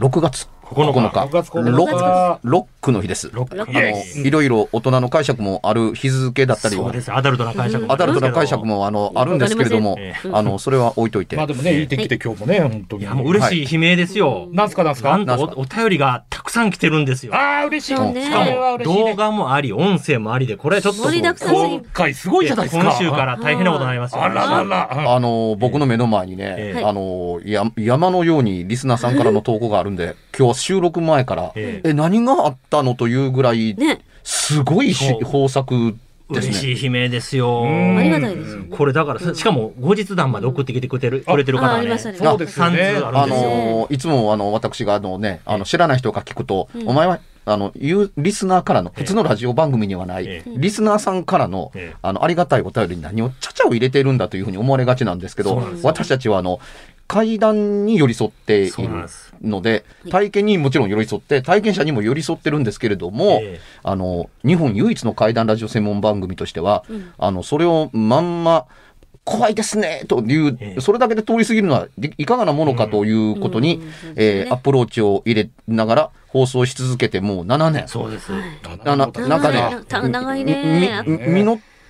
6月。9日。ロックロックの日です。ロックあのいろいろ大人の解釈もある日付だったりそうです。アダルトな解釈も。アダルトな解釈もあのあるんですけれどもあのそれは置いといて。まあでもね、いい天気で今日もね、本当に。いや、もう嬉しい悲鳴ですよ。なんすかなんすか？なんとおお便りがたくさん来てるんですよ。ああ、嬉しい。しかこれはも嬉しいね。動画もあり、音声もありで、これちょっと今回すごいじゃないですか。今週から大変なことになりますよ。あららら。あの僕の目の前にね、ええ。あのや山のようにリスナーさんからの投稿があるんで今日は収録前から、ええ。何があったのというぐらいね。すごい豊作です嬉ね。しい悲鳴ですよ。うん。ありがたいですよ。これだから、しかも後日談まで送ってきてくれてるくれてる方がね、りますあります。そう。ですよね3通あ。のいつもあの私があのねあの知らない人が聞くと、うん。お前はあのいうリスナーからのええ。普通のラジオ番組にはない、ええ。リスナーさんからの,、ええ。あのありがたいお便りに何をちゃちゃを入れてるんだというふうに思われがちなんですけど私たちはあの階段に寄り添っている。ので体験にもちろん寄り添って体験者にも寄り添ってるんですけれども、ええ。あの日本唯一の怪談ラジオ専門番組としては、うん。あのそれをまんま怖いですねという、ええ。それだけで通り過ぎるのはいいかがなものかということに、うん。うん。えーアプローチを入れながら放送し続けてもう7年。そうです。あな。なんかね長いね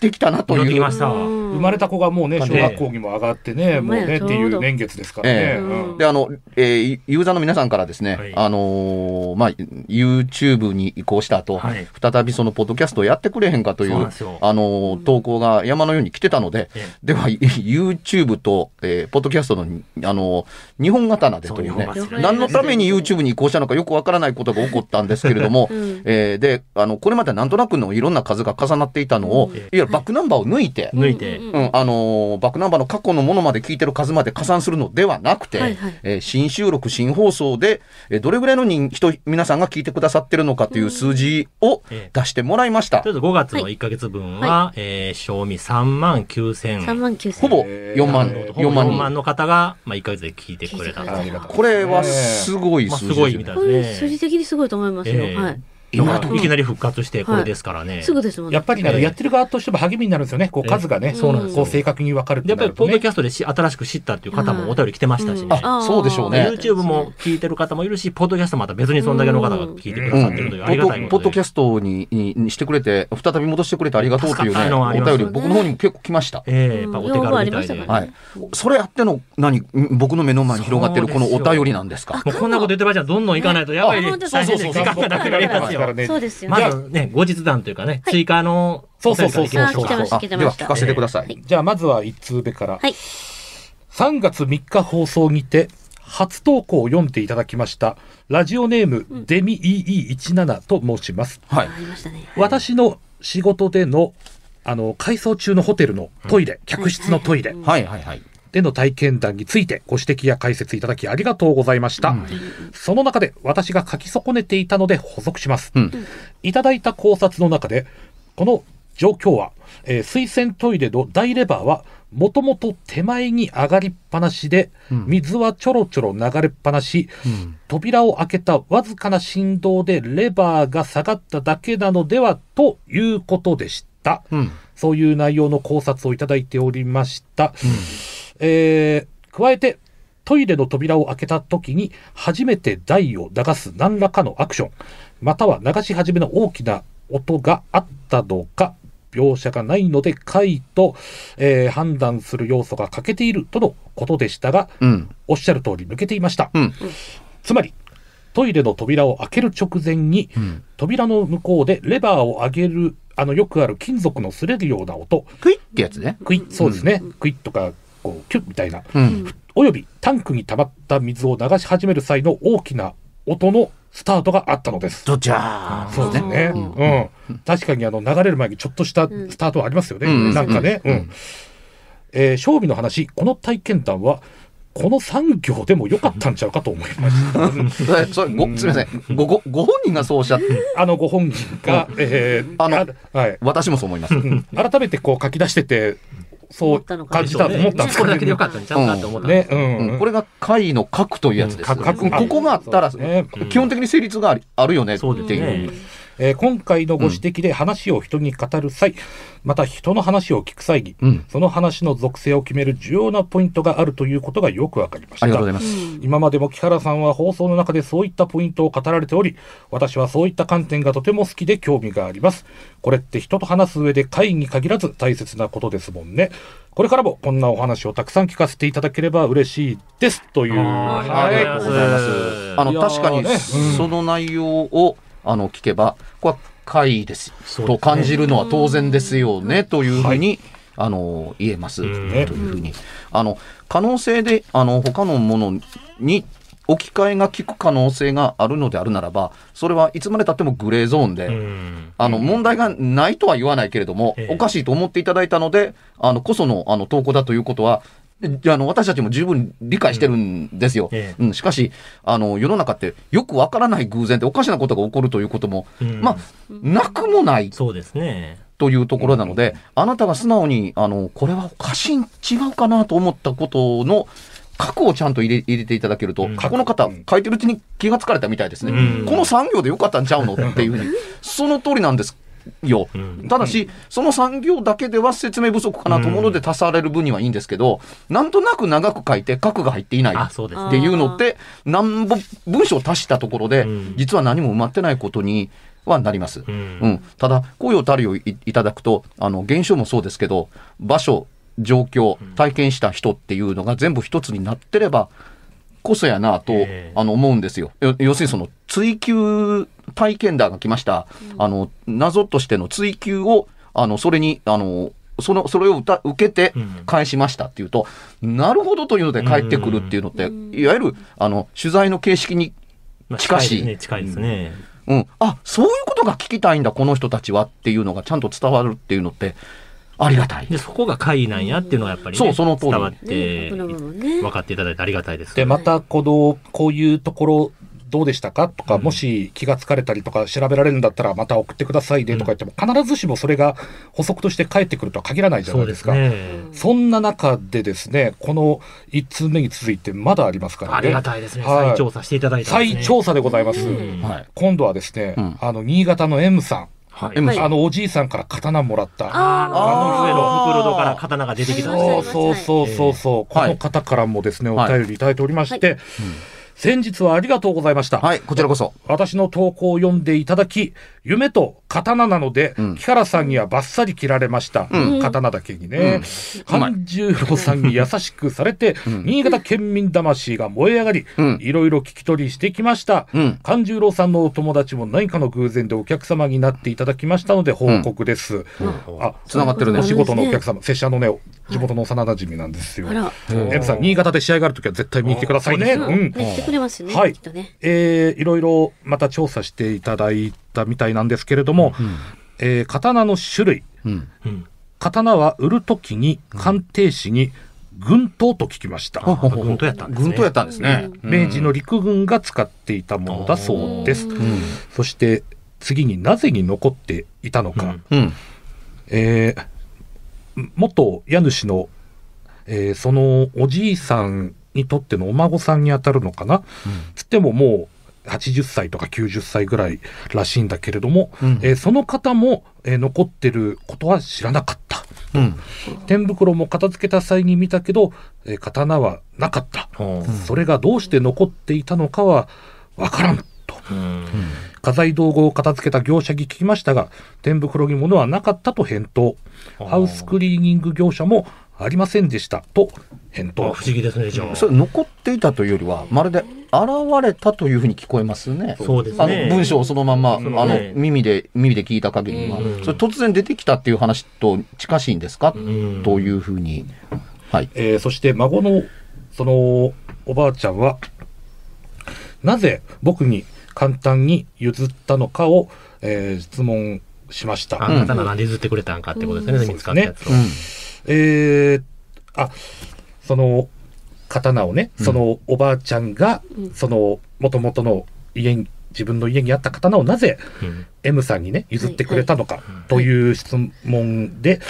てきたなという。実ってきま。した。うん。生まれた子がもうね、ええ小学校にも上がってね、もうね、っていう年月ですからね。で、あの、えーユーザーの皆さんからですね、はい。あのーまあ、YouTube に移行した後、はい。再びそのポッドキャストをやってくれへんかという、あのー投稿が山のように来てたので、えでは、YouTube と、えーポッドキャストの、あのー日本刀でというね何のために YouTube に移行したのかよくわからないことが起こったんですけれども、うんえーで、あの、これまでなんとなくのいろんな数が重なっていたのを、うんいわゆるバックナンバーを抜いて、抜いて、うんうん、あのーバックナンバーの過去のものまで聞いてる数まで加算するのではなくて、はいはい。えー新収録、新放送で、えーどれぐらいの人人、皆さんが聞いてくださってるのかという数字をええ。出してもらいました。と。りあえず5月の1ヶ月分は、えー賞味3万9000 3万9千。ほぼえー4万、なるほぼ4万4人。万の方が、まあ、1ヶ月で聞いてくれたこれはすごいまあ、数字すごいみですね。たいですね。数字的にすごいと思いますよ。ええ。はい。今いきなり復活してこれですからね。すぐですもんね。やっぱりやってる側としても励みになるんですよね。こう、ええ数がね、そうなんですよ。こう、正確に分かるってやっぱり、ポッドキャャストでし新しく知ったっていう方もお便り来てましたしね。そうでしょうね。YouTube も聞いてる方もいるし、ポッドキャストまた別にそんだけの方が聞いてくだうんさってるというあポッドりがたい。ポッドキャストにににしてくれて、再び戻してくれてありがとうというね、お便り、僕の方にも結構来ました。ええやっぱお手軽みたいで。はい。それあっての、何、僕の目の前に広がってるこのお便りなん。ですか。うこん。なこと言ってる場合じゃどん。どん。行かないとやばいそうそう時間がなくなりますよ。ねそうですよね。まずね、後日談というかね、追加のそうそうそうお便りからあ、来てました、あ来てました。では聞かせてください。じゃあ、まずは1通目から。はい。3月3日放送にて、初投稿を読んでいただきました。ラジオネーム、デミ EE17 と申します。はいあ。りましたね。私の仕事での、あの、改装中のホテルのトイレ、客室のトイレはいはいはい。での体験談についてご指摘や解説いただきありがとうございました。その中で私が書き損ねていたので補足します。うん。いただいた考察の中で、この状況は、えー水洗トイレの大レバーは、もともと手前に上がりっぱなしで、水はちょろちょろ流れっぱなし、扉を開けたわずかな振動でレバーが下がっただけなのではということでした。うんそういう内容の考察をいただいておりました。えー加えて、トイレの扉を開けた時に初めて台を流す何らかのアクション、または流し始めの大きな音があったのか、描写がないので回と、えー判断する要素が欠けているとのことでしたが、うん。おっしゃる通り抜けていました。うん。つまり、トイレの扉を開ける直前に、扉の向こうでレバーを上げる、あの、よくある金属の擦れるような音、クイッってやつね。クイッ、そうですね、クイッとか、こう、キュッみたいな、うん。およびタンクに溜まった水を流し始める際の大きな音のスタートがあったのです。どちゃーそうですね。うん。確かにあの流れる前にちょっとしたスタートはありますよね。うんなんかね。うん。えー、正味の話、この体験談は、この産業でも良かったんちゃうかと思いました。ご、すみません。ご、ご、ご本人がそうおっしゃって、あのご本人が、えー、あのはい。私もそう思います。うん改めてこう書き出してて、そう思ったのか感じたと思ったんですこれだねけでよかったんちゃうかと思ったんこれが会の核というやつです。ここがあったら、基本的に成立がありあるよねってそうですいう。ね。えー今回のご指摘で話を人に語る際、また人の話を聞く際に、うんその話の属性を決める重要なポイントがあるということがよくわかりました。ありがとうございます。今までも木原さんは放送の中でそういったポイントを語られており、私はそういった観点がとても好きで興味があります。これって人と話す上で会に限らず大切なことですもんね。これからもこんなお話をたくさん聞かせていただければ嬉しいです。という。あーはいありがとうございますあの、確かに、ねうんその内容を、あの、聞けば、これは会です。そうですね。と感じるのは当然ですよね、というふうに、あの、言えます。とん。いうふうに。あの、可能性で、あの、他のものに、置き換えが効く可能性があるのであるならば、それはいつまでたってもグレーゾーンで、うん。あの、問題がないとは言わないけれども、ええ。おかしいと思っていただいたので、あの、こその、あの、投稿だということは、であの、私たちも十分理解してるんですよ。えうん、しかし、あの、世の中ってよくわからない偶然でおかしなことが起こるということも、うん。まあ、なくもないそうですね。というところなので、あなたが素直に、あの、これはおかしい、違うかなと思ったことの、核をちゃんと入れ入れていただけると、うん。この方、書いてるうちに気がつかれたみたいですね。うん。この産業でよかったんちゃうのっていうふうに、その通りなんですよ。うんただし、その産業だけでは説明不足かなと思うので足される分にはいいんですけど、なんとなく長く書いて核が入っていないあ、そうですね。っていうのって、何本文章を足したところでうん、実は何も埋まってないことにはなります。ううんん、ただ、声をたりをいいただくと、あの、現象もそうですけど、場所、状況、体験した人っていうのが全部一つになってれば、こそやなと、ええあの、思うんですよ。よ要するにその、追求体験談が来ました。あの、謎としての追求を、あの、それに、あの、その、それを歌受けてうん返しましたっていうと、なるほどというので帰ってくるっていうのって、いわゆる、あの、取材の形式にまあ近しいですね。近いですね。うん、あそういうことが聞きたいんだこの人たちはっていうのがちゃんと伝わるっていうのってありがたいで、そこが会なんやっていうのはやっぱりね、そうその通り伝わっねて、分ね分かっていただいてありがたいです。で、また、この、こういうところ、どうでしたかとか、うんもし気がつかれたりとか調べられるんだったらまた送ってくださいねとか言っても、必ずしもそれが補足として返ってくるとは限らないじゃないうですか。すね。そんな中でですね、この1通目に続いてまだありますからね。ありがたいですね。はい再調査していただいて、ね。再調査でございます。うんはい今度はですね、うんあの、新潟の M さん、はい。あの、おじいさんから刀もらった。あの上の袋戸から刀が出てきたんそうですそうそうそうそう、はいこの方からもですね、おはい便りいただいておりまして、先日はありがとうございました。はいこちらこそ私の投稿を読んでいただき、夢と刀なので、うん。木原さんにはバッサリ切られました。うん。刀だけにね。勘十郎さんに優しくされて、ん。新潟県民魂が燃え上がり、うん。いろいろ聞き取りしてきました。うん。勘十郎さんのお友達も何かの偶然でお客様になっていただきましたので報告です。あ、つながってるね。お仕事のお客様、拙者のね、地元の幼馴染なんですよ。あら、M さん、新潟で試合があるときは絶対見に来てくださいね。うん、てくれますね、はい。えーいろいろまた調査していただいたみたいなんですけれども、えー刀の種類。うん。うん。刀は売るときに鑑定士に軍刀と聞きました。軍刀やったんですね。軍刀やったんですね。明治の陸軍が使っていたものだそうです。そして次になぜに残っていたのか。うん。えー元家主の、えーそのおじいさんにとってのお孫さんにあたるのかな、つってももう80歳とか90歳ぐらいらしいんだけれども、うんえーその方も、えー残ってることは知らなかった。うん。天袋も片付けた際に見たけど、えー刀はなかった。うんそれがどうして残っていたのかはわからんと。うん家財道具を片付けた業者に聞きましたが、天袋に物はなかったと返答。ハウスクリーニング業者もありませんでしたと返あ答不。思議ですね、じゃあ。それ残っていたというよりは、まるで現れたというふうに聞こえますね。そうですあのね。文章をそのまま、あうんのね。耳で耳で聞いた限りは、うん。それ突然出てきたっていう話と近しいんですか、うん。というふうに、はい、えーそして孫の、その、おばあちゃんは、なぜ僕に簡単に譲ったのかを、えー質問しました。あなたが何で譲ってくれたんかってことですね、うん。見つかったやつを。えーあ、その、刀をね、そのおばあちゃんが、うん。その、もともとの家に、自分の家にあった刀をなぜうん。M さんにね、譲ってくれたのかはいという質問で、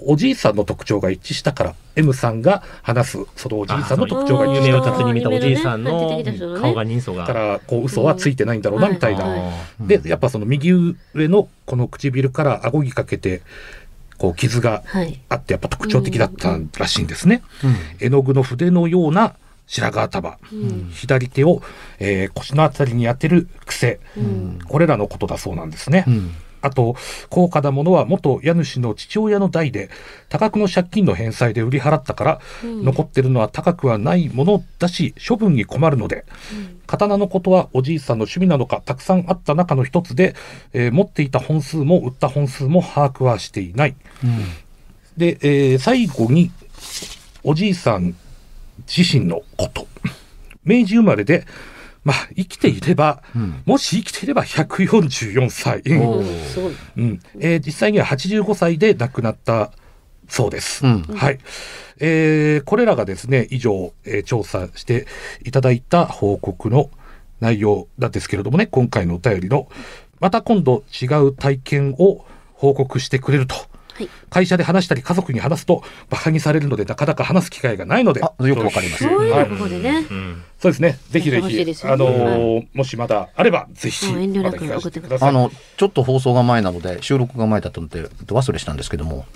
おじいさんの特徴が一致したから、M さんが話す、そのおじいさんの特徴が一致した。か夢を立つに見たおじいさんの顔が人相が。ら、からこう、嘘はついてないんだろうな、みたいな。で、やっぱその右上のこの唇から顎にかけて、こう、傷がはい。あって、やっぱ特徴的だったらしいんですね。うん絵の具の筆のような白髪頭、うん。左手を、えー腰のあたりに当てる癖、うん。これらのことだそうなんですね。うんあと、高価なものは元家主の父親の代で、多額の借金の返済で売り払ったから、うん残ってるのは高くはないものだし、処分に困るので、刀のことはおじいさんの趣味なのか、たくさんあった中の一つで、えー持っていた本数も売った本数も把握はしていない。で、えー最後に、おじいさん自身のこと。明治生まれで、まあ、生きていれば、うんもし生きていれば144歳。実際には85歳で亡くなったそうです。うんはい。えーこれらがですね、以上、えー調査していただいた報告の内容なんですけれどもね、今回のお便りの、また今度違う体験を報告してくれると。はい。会社で話したり家族に話すと馬鹿にされるのでなかなか話す機会がないので。あよくわかりますそういうはいのここでね。うんそうですね。ぜひぜひ、やってほしいですよあのねーもしまだあれば、ぜひ、遠慮なくまた聞かせてください。あのちょっと放送が前なので収録が前だったのでど忘れしたんですけども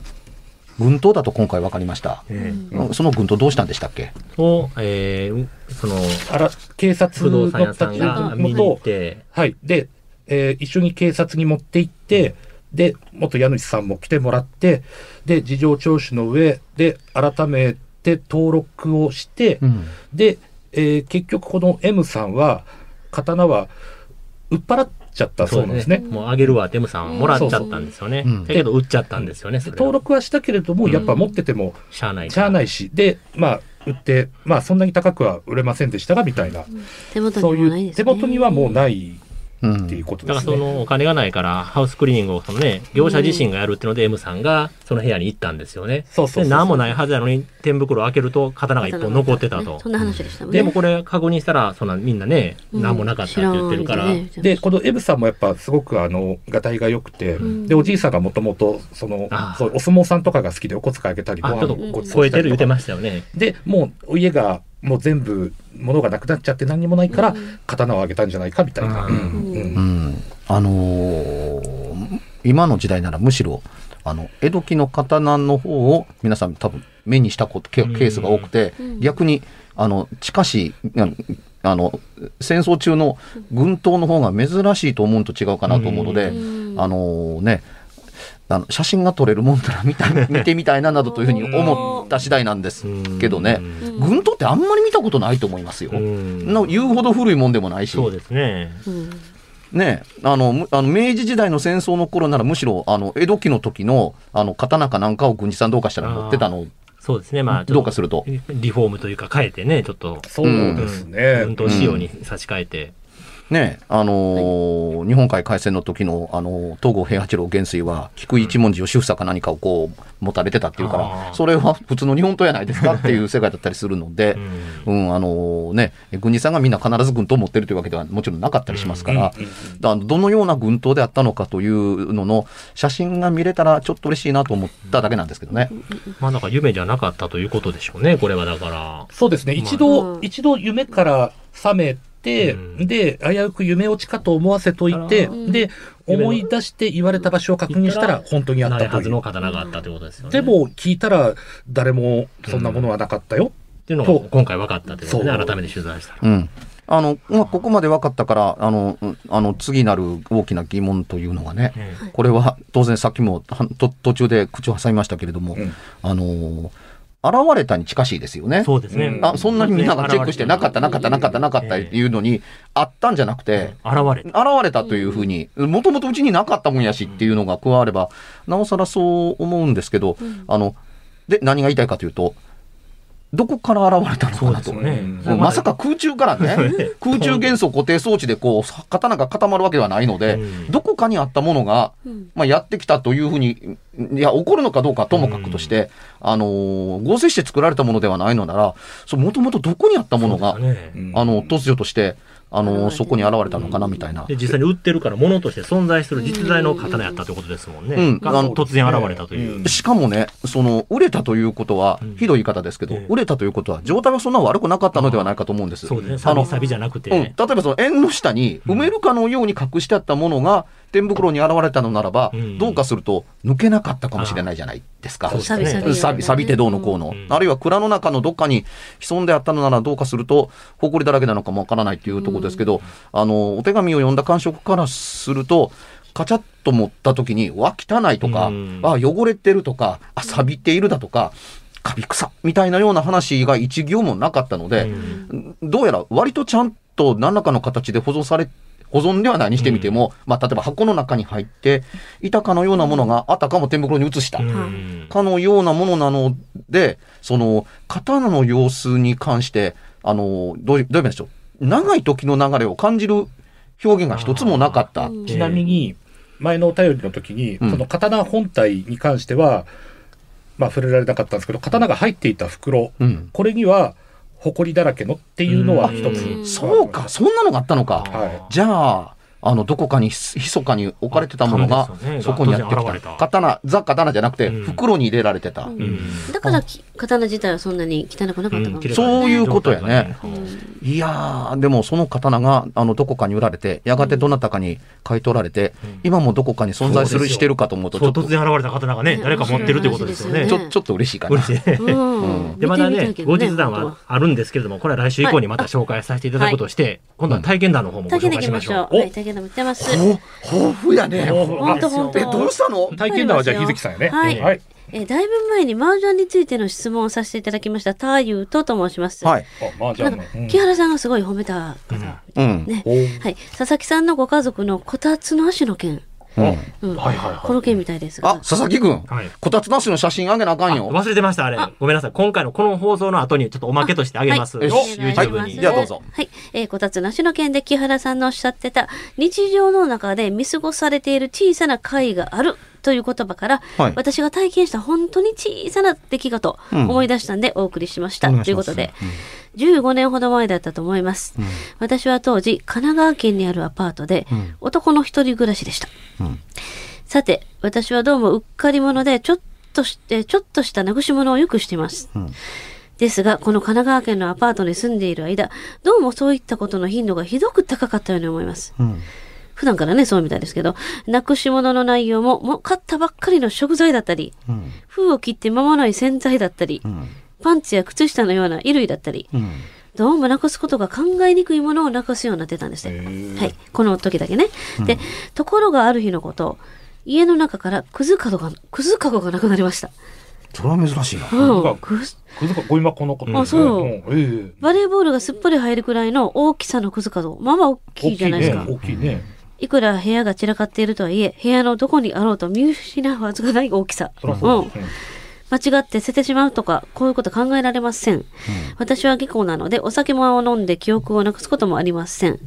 軍刀だと今回分かりました、えうんその軍刀どうしたんでしたっけ？えを、えーその、あら、警察不動の産屋さんが見に行っと、て、はい。で、えー一緒に警察に持って行って、で、元家主さんも来てもらって、で、事情聴取の上で、改めて登録をして、うん。で、えー結局この M さんは、刀は、売っ払っちゃったそうなんですね。もうあげるわ、テムさんもらっちゃったんですよね。うんだけど売っちゃったんですよね、登録はしたけれども、やっぱ持ってても、しゃあないしゃあないいし、で、まあ、売って、まあ、そんなに高くは売れませんでしたが、みたいな、手元そういう、にもないですね。手元にはもうないうんっていうことだからですね。そのお金がないから、ハウスクリーニングをそのね、業者自身がやるっていうので M さんがその部屋に行ったんですよね。そうそうそうそうで、何もないはずなのに天袋を開けると刀が一本残ってたとねそ。んな話でしたもんね。でもこれ確認したら、そんなみんなね、うん何もなかったって言ってるから、知んみたいなで、このエブさんもやっぱすごくあの、がたいが良くて、んで、おじいさんがもともと、そのあ、そうお相撲さんとかが好きでお小遣いあげたり、あ、ちょっとごちそう超えてる言って。ましたよね。で、もう、お家が、もう全部、物がなくなっちゃって何にもないから、刀をあげたんじゃないか、みたいな。あのー今の時代ならむしろあの江戸期の刀の方を皆さん多分目にしたことケケースが多くて、うん。逆にあの近しいああの戦争中の軍刀の方が珍しいと思うのと違うかなと思うので、うん。あのねあの写真が撮れるもんなら見た 見てみたいななどというふうに思った次第なんですけどね、うん軍刀ってあんまり見たことないと思いますよ。うんの言うほど古いもんでもないし。そうですね。うんねあのむあの明治時代の戦争の頃ならむしろあの江戸期の時のあの刀かなんかを軍事さんどうかしたら持ってたのそうですね。まあ、どうかすると。リフォームというか変えてね、ちょっと、そうですね。運動仕様に差し替えて。ねあのー日本海海戦の時の、あのー東郷平八郎元帥は菊井一文字義房か何かをこう持たれてたっていうから、あーそれは普通の日本刀やないですかっていう世界だったりするので、うんあのーね軍人さんがみんな必ず軍刀を持ってるというわけではもちろんなかったりしますから、だどのような軍刀であったのかというのの写真が見れたらちょっと嬉しいなと思っただけなんですけどね。まあなんか夢じゃなかったということでしょうね、これはだから。そうですね。一度、うん一度夢から覚めで、危うく夢落ちかと思わせといて、うん。で、思い出して言われた場所を確認したら、本当にあないはずのったという。刀があったということですよね。でも、聞いたら、誰もそんなものはなかったよ。っていうのが今回分かったということで、そう。改めて取材したら。うん。あのまあ、ここまで分かったからあのうんあの次なる大きな疑問というのがね、えこれは当然さっきもはと途中で口を挟みましたけれども、うん。あのー現れたに近しいですよね。そうですね。うん。あそんなにみんながチェックしてなかったなかったなかったなかったっていうのにあったんじゃなくて、現れ現れたというふうにもともとうちになかったもんやしっていうのが加わればなおさらそう思うんですけど、あので何が言いたいかというとどこから現れたのかなと。ね。まさか空中からね、空中元素固定装置でこう、刀が固まるわけではないので、うん。どこかにあったものが、うん。まあ、やってきたというふうに、いや、起こるのかどうかはともかくとして、あのー合成して作られたものではないのなら、そう、もともとどこにあったものが、あの、突如として、あのそこに現れたのかなみたいな。で、実際に売ってるから、物として存在する実在の刀やったということですもんね。うんがあの突然現れたという。うんしかもね、その、売れたということはうん、ひどい言い方ですけど、ええ売れたということは、状態はそんな悪くなかったのではないかと思うんです。そうですね。あのサビサビじゃなくて、うん、例えばその縁の下に埋めるかのように隠してあったものが天袋に現れたのならば、うん。どうかすると抜けなかったかもしれないじゃないですか。そうですね。サビサビ錆び錆びてどうのこうの、うん。あるいは蔵の中のどっかに潜んであったのならどうかすると埃だらけなのかもわからないっていうところですけど、あのお手紙を読んだ感触からするとカチャッと持った時にわ汚いとか、うん。あ汚れてるとかあ錆びているだとかカビ臭みたいなような話が一行もなかったので、うん。どうやら割とちゃんと何らかの形で保存され保存ではないにしてみても、まあ、例えば箱の中に入っていたかのようなものがあたかも天袋に移した。うん。かのようなものなのでその刀の様子に関してあのどういうどういう意味でしょう？長い時の流れを感じる表現が一つもなかった。うん。ちなみに、前のお便りの時に、うん。その刀本体に関しては、まあ触れられなかったんですけど、刀が入っていた袋、うん。これには、埃だらけのっていうのは一つ。うんそうか、そんなのがあったのか。はじゃあ、あの、どこかにひ密かに置かれてたものがね、そこにやってきた。刀、ザ・刀じゃなくて、うん。袋に入れられてた。うん。うん。だからき刀自体はそんなに汚くなかったかも。しれない。そういうことやね。うん。いやー、でもその刀が、あの、どこかに売られて、やがてどなたかに買い取られて、今もどこかに存在する、してるかと思うと、ちそうょっと、突然現れた刀がね、ね誰か持ってるということですよね。ねちょ、ちょっと嬉しいかな。嬉しい。ね。うん。で、またいけ、ど後日談はあるんですけれども、これは来週以降にまた紹介させていただくとして、今度は体験談の方もご紹介しましょう。ましょう。はい、体験でも言ってます。ほ豊富やね。お本当本当。え、どうしたの？体験談はじゃあ、日月さんやね。はいはい。えーだいぶ前に麻雀についての質問をさせていただきました、ターユーとと申します。はい。あ、まあじゃあ、なんかうん木原さんがすごい褒めた方。うん。ね。はい。佐々木さんのご家族のこたつの足の件。うんうん。はいはいはいこの件みたいですが。あ、佐々木くんはい。こたつなしの写真あげなあかんよ。忘れてました、あれ。ごめんなさい。今回のこの放送の後にちょっとおまけとしてあげます。はいお願いします YouTube に。じゃあどうぞはい。えーこたつなしの件で木原さんのおっしゃってた、日常の中で見過ごされている小さな会があるという言葉から、はい私が体験した本当に小さな出来事、うん思い出したんでお送りしました。ということで、15年ほど前だったと思います。私は当時、神奈川県にあるアパートで、ん男の一人暮らしでした。うんさて、私はどうもうっかり者で、ちょっとして、ちょっとしたなぐし物をよくしています。んですが、この神奈川県のアパートに住んでいる間、どうもそういったことの頻度がひどく高かったように思います。うん普段からね、そうみたいですけど、なくし物の内容も、もう買ったばっかりの食材だったり、うん封を切って間もない洗剤だったり、うんパンツや靴下のような衣類だったり、うんどうもなくすことが考えにくいものをなくすようになってたんですね。はい。この時だけね。で、ところがある日のこと、家の中からくずかごが、くずかごがなくなりました。それは珍しいな。うん。くずくずかゴミ箱のこと、あそうんええバレーボールがすっぽり入るくらいの大きさのくずかご。まあまあ大きいじゃないですか。大きいね。いくら部屋が散らかっているとはいえ、部屋のどこにあろうと見失うはずがない大きさ。ううん間違って捨ててしまうとか、こういうこと考えられません。私は下校なので、お酒も飲んで記憶をなくすこともありません。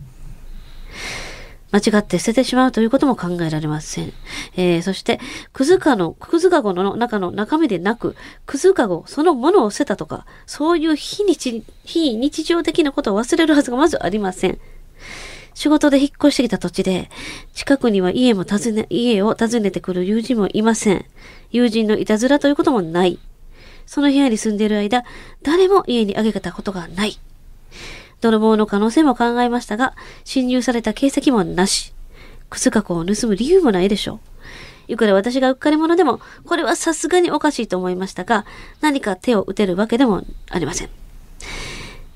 間違って捨ててしまうということも考えられません。えー、そして、くずかの、くずかごの中の中身でなく、くずかごそのものを捨てたとか、そういう非日、非日常的なことを忘れるはずがまずありません。仕事で引っ越してきた土地で、近くには家も訪ね、家を訪ねてくる友人もいません。友人のいたずらということもない。その部屋に住んでいる間、誰も家にあげたことがない。泥棒の可能性も考えましたが、侵入された形跡もなし。靴箱を盗む理由もないでしょう。いくら私がうっかり者でも、これはさすがにおかしいと思いましたが、何か手を打てるわけでもありません。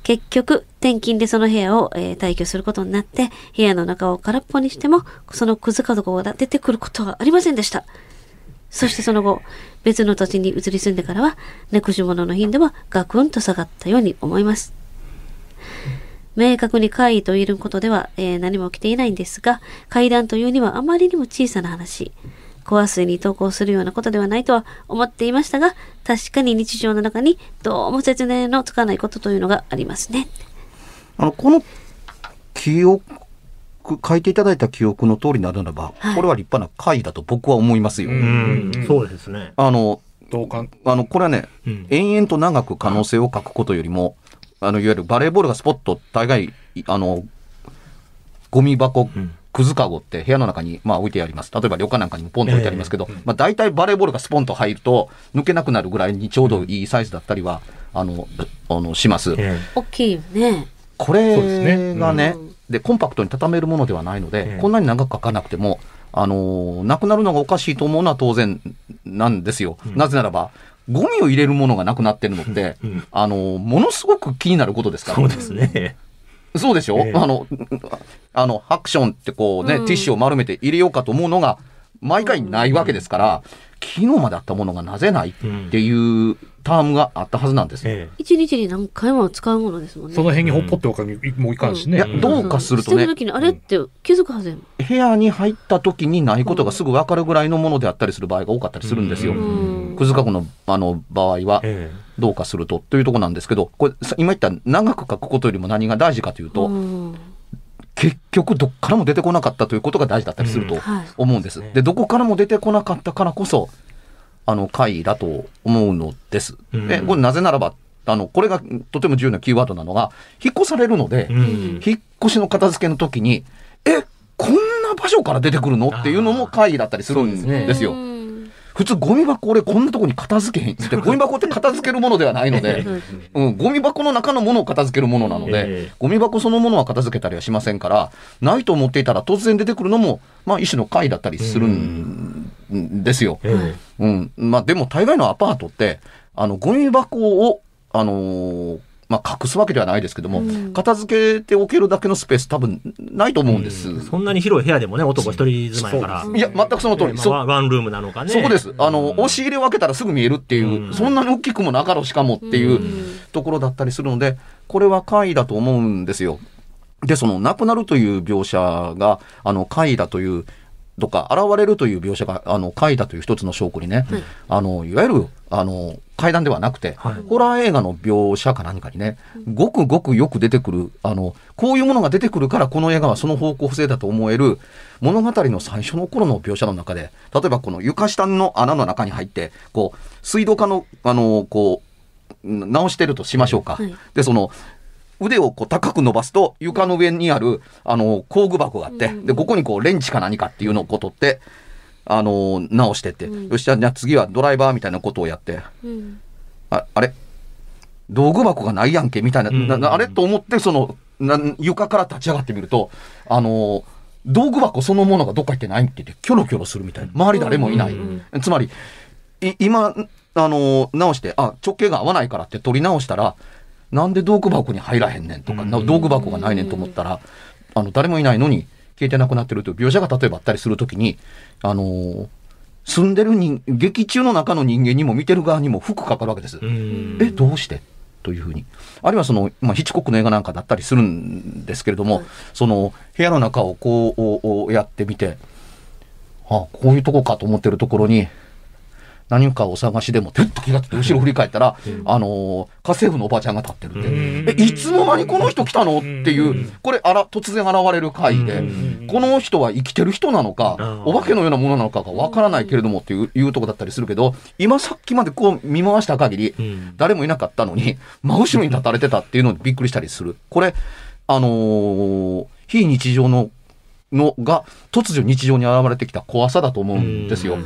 結局、転勤でその部屋を、えー退去することになって、部屋の中を空っぽにしても、そのくずかどこが出てくることはありませんでした。そしてその後、別の土地に移り住んでからは、ネクシ物の頻度はガクンと下がったように思います。明確に怪異と言えることでは、えー何も起きていないんですが、怪談というにはあまりにも小さな話。怖水に投稿するようなことではないとは思っていましたが、確かに日常の中にどうも説明のつかないことというのがありますね。あの、この記憶、書いていただいた記憶の通りならば、はいこれは立派な回だと僕は思いますよ。うん、そうですね。あの、同感。あの、これはね、うん延々と長く可能性を書くことよりも、あの、いわゆるバレーボールがスポット、大概、あの、ゴミ箱、んくずかごって部屋の中に、まあ、置いてあります。例えば旅館なんかにもポンと置いてありますけど、まあ、大体バレーボールがスポンと入ると、抜けなくなるぐらいにちょうどいいサイズだったりは、あの、あの、します。え大きいよね。これねがね、うんで、コンパクトに畳めるものではないので、ええこんなに長く書かなくても、あのーなくなるのがおかしいと思うのは当然なんですよ。なぜならば、ゴミを入れるものがなくなってるのって、うんあのーものすごく気になることですから。そうですね。そうでしょ、ええあの、あの、ハクションってこうね、うんティッシュを丸めて入れようかと思うのが、毎回ないわけですから、昨日まであったものがなぜないっていうタームがあったはずなんです。え一日に何回も使うものですもんね。その辺にほっぽっておかにもいかんしね。いや、どうかするとね捨てる、時にあれって気づくはずやもん。部屋に入った時にないことがすぐ分かるぐらいのものであったりする場合が多かったりするんですよ。うんくずかごのあの場合はええどうかするとというところなんですけど、これさ今言った長く書くことよりも何が大事かというと、うん。結局どっからも出てこなかったということが大事だったりするとはい。思うんです。ね。で、どこからも出てこなかったからこそ、あの、怪異だと思うのです。うん。で、これなぜならば、あの、これがとても重要なキーワードなのが、引っ越されるので、うん。引っ越しの片付けの時に、え、こんな場所から出てくるの？っていうのも会議だったりするんですよ。うん普通ゴミ箱俺こんなとこに片付けへん。でゴミ箱って片付けるものではないので、うん、ゴミ箱の中のものを片付けるものなので、ええゴミ箱そのものは片付けたりはしませんから、ないと思っていたら突然出てくるのも、まあ一種の会だったりするんですよ。ええうん。まあでも大概のアパートって、あの、ゴミ箱を、あのーまあ隠すわけではないですけども、うん片付けておけるだけのスペース多分ないと思うんです。そんなに広い部屋でもね、男一人住まいやから。いや、全くその通り。そまあワンルームなのかね。そこです。あの、うん押し入れを開けたらすぐ見えるっていう、うんそんなに大きくもなかろうしかもっていううんところだったりするので、これは怪異だと思うんですよ。で、その亡くなるという描写が、あの、怪異だという、とか、現れるという描写が、あの、怪異だという一つの証拠にね、はいあの、いわゆる、あの、怪談ではなくて、はい。ホラー映画の描写か何かにね、ごくごくよく出てくる、あの、こういうものが出てくるからこの映画はその方向性だと思える物語の最初の頃の描写の中で、例えばこの床下の穴の中に入って、こう、水道管の、あの、こう、ん直してるとしましょうか。はい。で、その、腕をこう高く伸ばすと床の上にあるあの工具箱があって、うん。でここにこうレンチか何かっていうのをこう取ってあの直してって、うん。よしじゃあ次はドライバーみたいなことをやって。うん。ああれ？道具箱がないやんけみたいな,な、うん。なあれ？と思ってそのな床から立ち上がってみるとあの道具箱そのものがどっか行ってないって言ってキョロキョロするみたいな。周り誰もいない、うんつまりい今あの直してあ直径が合わないからって取り直したらなんで道具箱に入らへんねんとか、な道具箱がないねんと思ったらあの誰もいないのに消えてなくなってるという描写が例えばあったりするときにあの住んでる人劇中の中の人間にも見てる側にも負荷かかるわけです。うん。えどうして？というふうに。あるいはその、まあ、ヒッチコックの映画なんかだったりするんですけれども、はい。その部屋の中をこうやってみてあこういうとこかと思ってるところに何かお探しでも、てっと気がついて、後ろ振り返ったら、あのー家政婦のおばちゃんが立ってるって。え、いつの間にこの人来たのっていう、これ、あら、突然現れる回で、この人は生きてる人なのか、お化けのようなものなのかがわからないけれどもっていういうとこだったりするけど、今さっきまでこう見回した限り、誰もいなかったのに、真後ろに立たれてたっていうのにびっくりしたりする。これ、あのー非日常の、のが突如日常に現れてきた怖さだと思うんですよ。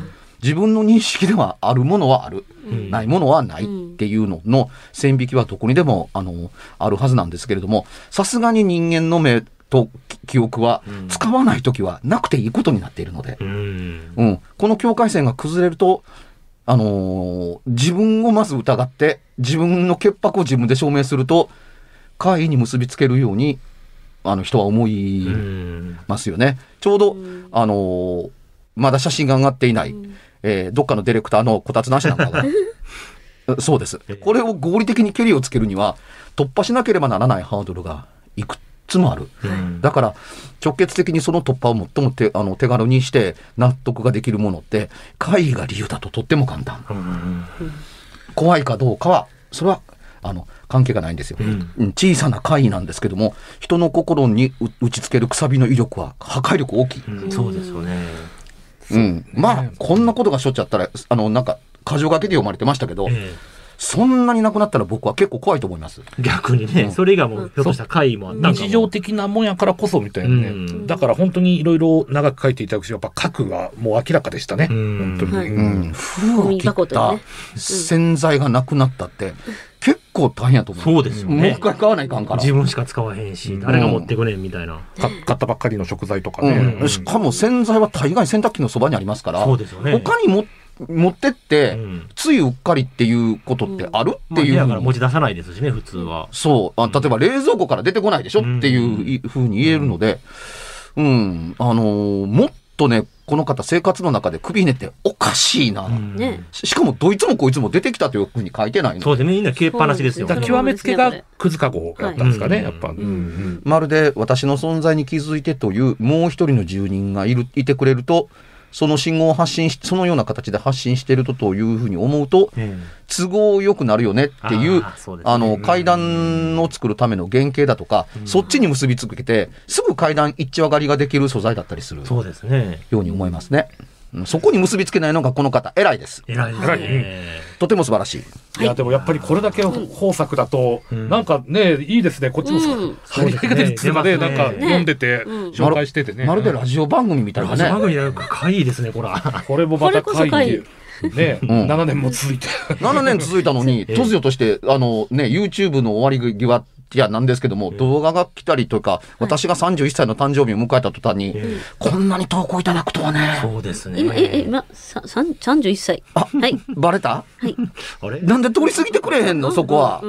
自分の認識ではあるものはある、ないものはないっていうのの線引きはどこにでもあのあるはずなんですけれどもさすがに人間の目と記憶は使わない時はなくていいことになっているので、うん。うん、この境界線が崩れると、あのー自分をまず疑って自分の潔白を自分で証明すると怪異に結びつけるようにあの人は思いうん。ますよね。ちょうど、あのーまだ写真が上がっていない、えーどっかのディレクターのこたつなしなんかが、う そうです。これを合理的にケリをつけるには、突破しなければならないハードルがいくつもある。だから、直結的にその突破を最も手あの手軽にして納得ができるものって、会議が理由だととっても簡単。怖いかどうかは、それは、あの、関係がないんですよ。うん小さな怪異なんですけども、人の心にう打ち付けるくさびの威力は破壊力大きい。うんそうですよね。うん。まあ、こんなことがしょっちゃったら、あの、なんか、箇条書きで読まれてましたけど、えそんなになくなったら僕は結構怖いと思います。え逆にね、それがもう、ひょっとした回もあったんかも日常的なもんやからこそみたいなね。うんだから本当にいろいろ長く書いていただくし、やっぱ核がもう明らかでしたね。うん本当に。はいうん。封を切った洗剤がなくなったって、結構大変やと思う。そうですよね。もう一回買わないかんから。自分しか使わへんし、誰が持ってくねんみたいな。か買ったばっかりの食材とかうね。ん、しかも洗剤は大概洗濯機のそばにありますから、そうですよね。他にも持ってって、うん。ついうっかりっていうことってある？ってまあ、いう。ふうに部屋から持ち出さないですしね、普通は。そう。あ。例えば冷蔵庫から出てこないでしょ？っていうふうに言えるので、うん、あのーもっとね、この方生活の中で首ひねっておかしいな。うんねししかもどいつもこいつも出てきたというふうに書いてないの。そうですね、みんな消えっぱなしですよ。極めつけがくずかごやったんですかね、はいやっぱ。うんうんまるで私の存在に気づいてというもう一人の住人がいるいてくれると、その信号を発信し、そのような形で発信しているとというふうに思うと、え都合良くなるよねっていう、あの、階段を作るための原型だとか、そっちに結びつけて、すぐ階段一致上がりができる素材だったりするえそうですね。ように思いますね。うんそこに結びつけないのがこの方、偉いです。偉いですね。とても素晴らしい。いや、でもやっぱりこれだけの豊作だと、ん。なんかね、いいですね。こっちもう。ん。張り上げてるっていうので、なんそうですね。か読んでて、うん。紹介しててね。まるでラジオ番組みたいなラジオ番ね。組なんかかいいですね、これ。これもまた会議ね、ん。7年も続いて。7年続いたのに、突如として、あのね、YouTube の終わり際、いや、なんですけども、動画が来たりとか、私が31歳の誕生日を迎えた途端に、こんなに投稿いただくとはね。そうですね。今、え、え、ま、さ、さん、31歳。はい。バレた？はい。あれ？なんで通り過ぎてくれへんの？そこは。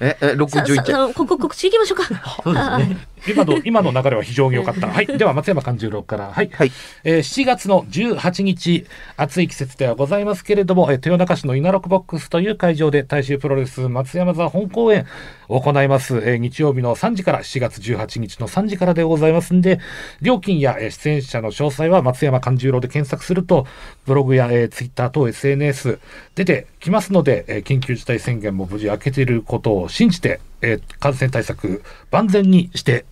え、え、さ、さ、61。さ、ここ、告知行きましょうか。今の、今の流れは非常に良かった。はい。では、松山勘十郎から。はい。はい。えー7月の18日、暑い季節ではございますけれども、えー豊中市の稲六ボックスという会場で大衆プロレス松山座本公演を行います。えー日曜日の3時から7月18日の3時からでございますんで、料金や、えー出演者の詳細は松山勘十郎で検索すると、ブログや、えー、ツイッター等 SNS 出てきますので、えー緊急事態宣言も無事明けていることを信じて、えー感染対策万全にして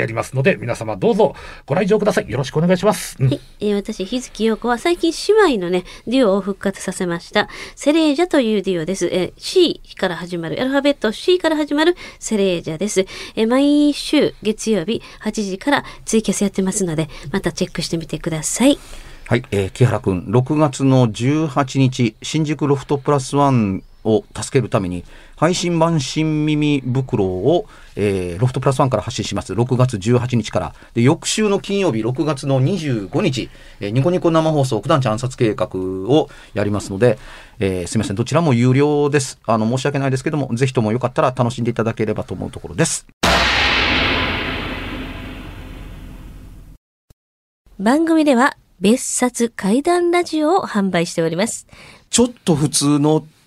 やりますので、皆様どうぞご来場ください。よろしくお願いします。うんはい、えー私、日月陽子は最近姉妹のね、デュオを復活させました。セレージャというデュオです。えー C から始まる、アルファベット C から始まるセレージャです。えー毎週月曜日8時からツイキャスやってますので、またチェックしてみてください。はい、えー木原くん、6月の18日、新宿ロフトプラスワンを助けるために、配信版新耳袋を、えーロフトプラスワンから発信します。6月18日から。で、翌週の金曜日、6月の25日、えーニコニコ生放送、九段地暗殺計画をやりますので、えーすみません、どちらも有料です。あの、申し訳ないですけども、ぜひともよかったら楽しんでいただければと思うところです。番組では別冊怪談ラジオを販売しております。ちょっと普通の